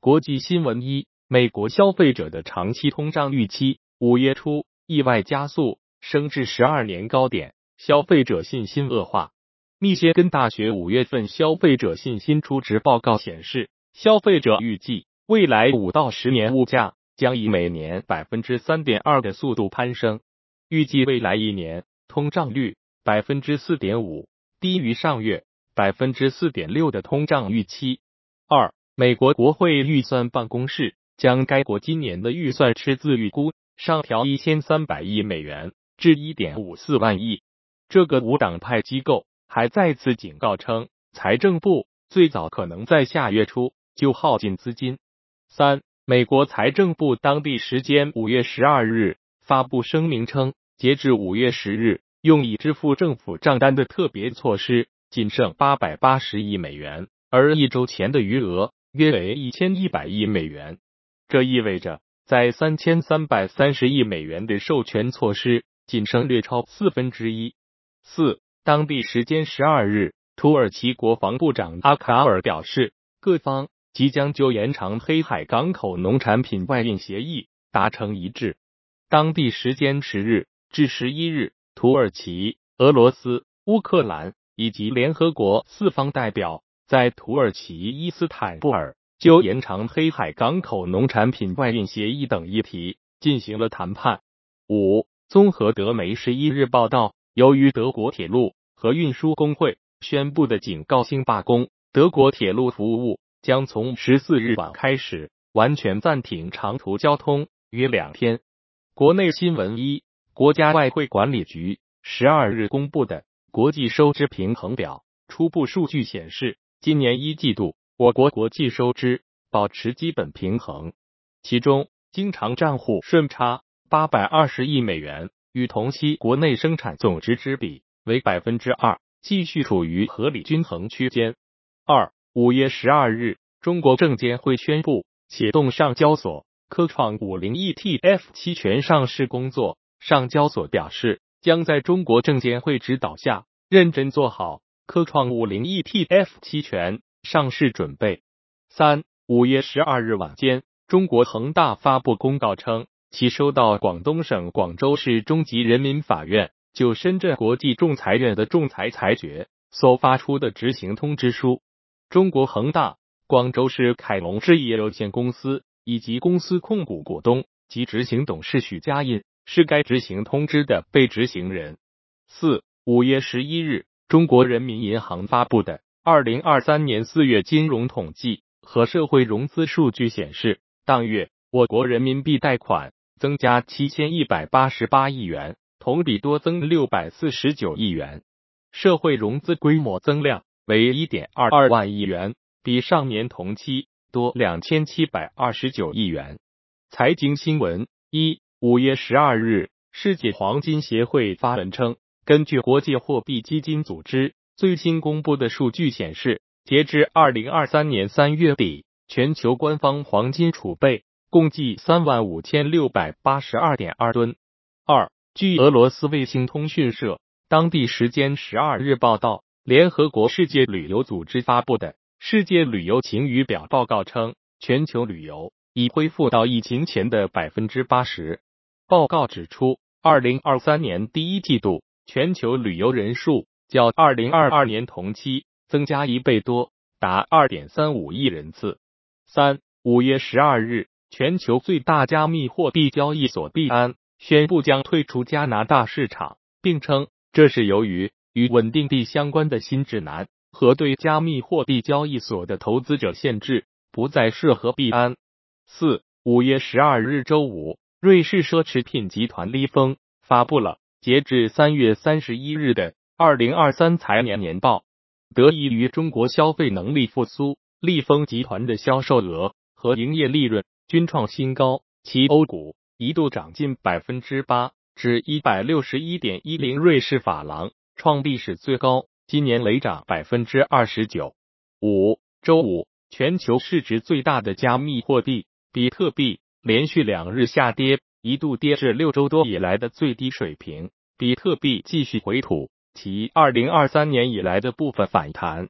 国际新闻一：美国消费者的长期通胀预期五月初意外加速，升至十二年高点，消费者信心恶化。密歇根大学五月份消费者信心初值报告显示，消费者预计未来五到十年物价将以每年百分之三点二的速度攀升，预计未来一年通胀率百分之四点五，低于上月百分之四点六的通胀预期。二，美国国会预算办公室将该国今年的预算赤字预估上调一千三百亿美元至一点五四万亿。这个无党派机构。还再次警告称，财政部最早可能在下月初就耗尽资金。三，美国财政部当地时间五月十二日发布声明称，截至五月十日，用以支付政府账单的特别措施仅剩八百八十亿美元，而一周前的余额约为一千一百亿美元。这意味着，在三千三百三十亿美元的授权措施仅剩略超四分之一。四。当地时间十二日，土耳其国防部长阿卡尔表示，各方即将就延长黑海港口农产品外运协议达成一致。当地时间十日至十一日，土耳其、俄罗斯、乌克兰以及联合国四方代表在土耳其伊斯坦布尔就延长黑海港口农产品外运协议等议题进行了谈判。五，综合德媒十一日报道，由于德国铁路。和运输工会宣布的警告性罢工，德国铁路服务将从十四日晚开始完全暂停长途交通约两天。国内新闻一：国家外汇管理局十二日公布的国际收支平衡表初步数据显示，今年一季度我国国际收支保持基本平衡，其中经常账户顺差八百二十亿美元，与同期国内生产总值之比。为百分之二，继续处于合理均衡区间。二五月十二日，中国证监会宣布启动上交所科创五零 ETF 期权上市工作。上交所表示，将在中国证监会指导下，认真做好科创五零 ETF 期权上市准备。三五月十二日晚间，中国恒大发布公告称，其收到广东省广州市中级人民法院。就深圳国际仲裁院的仲裁裁决所发出的执行通知书，中国恒大、广州市凯龙置业有限公司以及公司控股股东及执行董事许家印是该执行通知的被执行人。四五月十一日，中国人民银行发布的二零二三年四月金融统计和社会融资数据显示，当月我国人民币贷款增加七千一百八十八亿元。同比多增六百四十九亿元，社会融资规模增量为一点二二万亿元，比上年同期多两千七百二十九亿元。财经新闻一五月十二日，世界黄金协会发文称，根据国际货币基金组织最新公布的数据显示，截至二零二三年三月底，全球官方黄金储备共计三万五千六百八十二点二吨。二据俄罗斯卫星通讯社当地时间十二日报道，联合国世界旅游组织发布的《世界旅游晴雨表》报告称，全球旅游已恢复到疫情前的百分之八十。报告指出，二零二三年第一季度全球旅游人数较二零二二年同期增加一倍多，达二点三五亿人次。三五月十二日，全球最大加密货币交易所币安。宣布将退出加拿大市场，并称这是由于与稳定币相关的新指南和对加密货币交易所的投资者限制不再适合币安。四五月十二日周五，瑞士奢侈品集团利丰发布了截至三月三十一日的二零二三财年年报。得益于中国消费能力复苏，利丰集团的销售额和营业利润均创新高，其欧股。一度涨近百分之八，至一百六十一点一零瑞士法郎，创历史最高。今年累涨百分之二十九。五周五，全球市值最大的加密货币比特币连续两日下跌，一度跌至六周多以来的最低水平。比特币继续回吐其二零二三年以来的部分反弹。